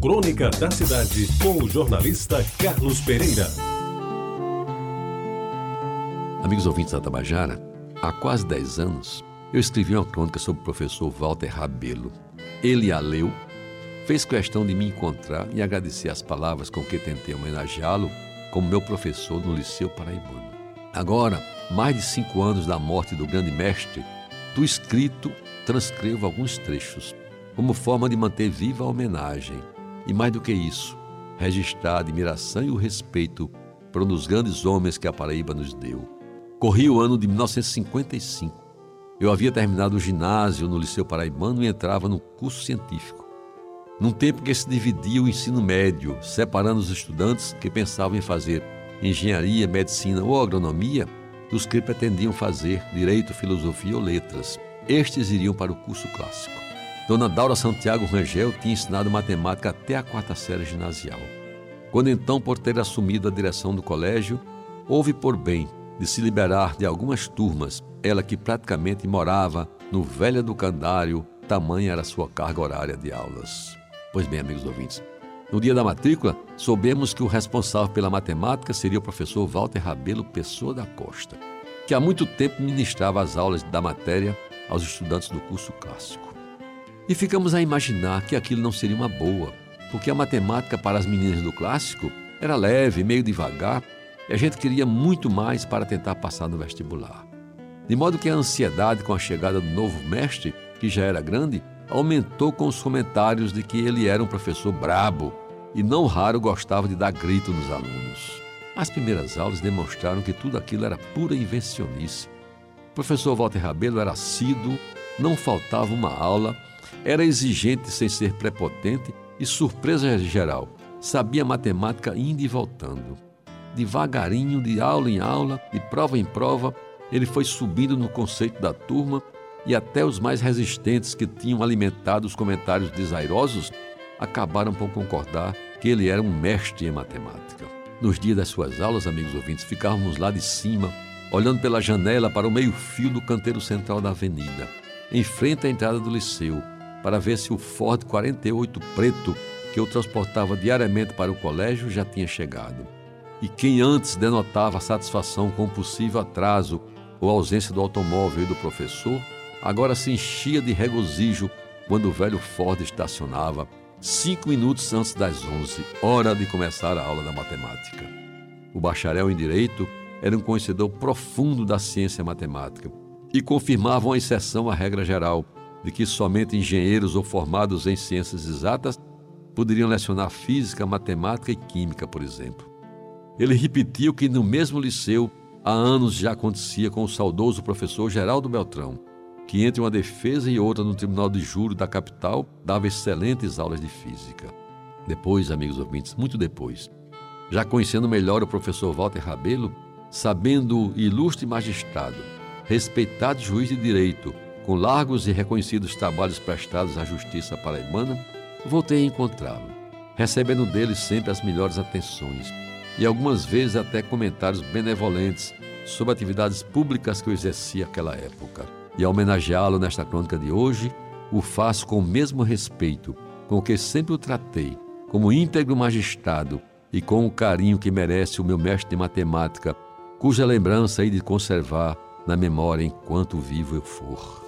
Crônica da Cidade, com o jornalista Carlos Pereira. Amigos ouvintes da Tabajara, há quase 10 anos eu escrevi uma crônica sobre o professor Walter Rabelo. Ele a leu, fez questão de me encontrar e agradecer as palavras com que tentei homenageá-lo como meu professor no Liceu Paraibano. Agora, mais de cinco anos da morte do grande mestre, do escrito transcrevo alguns trechos, como forma de manter viva a homenagem e mais do que isso, registrar a admiração e o respeito por um dos grandes homens que a Paraíba nos deu. Corria o ano de 1955. Eu havia terminado o ginásio no Liceu Paraibano e entrava no curso científico. Num tempo que se dividia o ensino médio, separando os estudantes que pensavam em fazer engenharia, medicina ou agronomia dos que pretendiam fazer direito, filosofia ou letras. Estes iriam para o curso clássico. Dona Daura Santiago Rangel tinha ensinado matemática até a quarta série ginasial. Quando então, por ter assumido a direção do colégio, houve por bem de se liberar de algumas turmas, ela que praticamente morava no Velha do Candário, tamanha era sua carga horária de aulas. Pois bem, amigos ouvintes, no dia da matrícula, soubemos que o responsável pela matemática seria o professor Walter Rabelo Pessoa da Costa, que há muito tempo ministrava as aulas da matéria aos estudantes do curso clássico. E ficamos a imaginar que aquilo não seria uma boa, porque a matemática para as meninas do clássico era leve, meio devagar, e a gente queria muito mais para tentar passar no vestibular. De modo que a ansiedade com a chegada do novo mestre, que já era grande, aumentou com os comentários de que ele era um professor brabo e não raro gostava de dar grito nos alunos. As primeiras aulas demonstraram que tudo aquilo era pura invencionice. O professor Walter Rabelo era assíduo, não faltava uma aula era exigente sem ser prepotente e surpresa geral. Sabia matemática indo e voltando. Devagarinho, de aula em aula, de prova em prova, ele foi subindo no conceito da turma e até os mais resistentes que tinham alimentado os comentários desairosos acabaram por concordar que ele era um mestre em matemática. Nos dias das suas aulas, amigos ouvintes, ficávamos lá de cima, olhando pela janela para o meio-fio do canteiro central da avenida, em frente à entrada do liceu, para ver se o Ford 48 preto que eu transportava diariamente para o colégio já tinha chegado. E quem antes denotava satisfação com o possível atraso ou ausência do automóvel e do professor, agora se enchia de regozijo quando o velho Ford estacionava cinco minutos antes das onze, hora de começar a aula da matemática. O bacharel em Direito era um conhecedor profundo da ciência matemática e confirmava uma exceção à regra geral, de que somente engenheiros ou formados em ciências exatas poderiam lecionar física, matemática e química, por exemplo. Ele repetiu que no mesmo liceu há anos já acontecia com o saudoso professor Geraldo Beltrão, que entre uma defesa e outra no Tribunal de Júri da capital dava excelentes aulas de física. Depois, amigos ouvintes, muito depois, já conhecendo melhor o professor Walter Rabelo, sabendo ilustre magistrado, respeitado juiz de direito, com largos e reconhecidos trabalhos prestados à justiça paraibana, voltei a encontrá-lo, recebendo dele sempre as melhores atenções e algumas vezes até comentários benevolentes sobre atividades públicas que eu exercia naquela época. E homenageá-lo nesta crônica de hoje, o faço com o mesmo respeito com que sempre o tratei, como íntegro magistrado e com o carinho que merece o meu mestre de matemática, cuja lembrança hei de conservar na memória enquanto vivo eu for.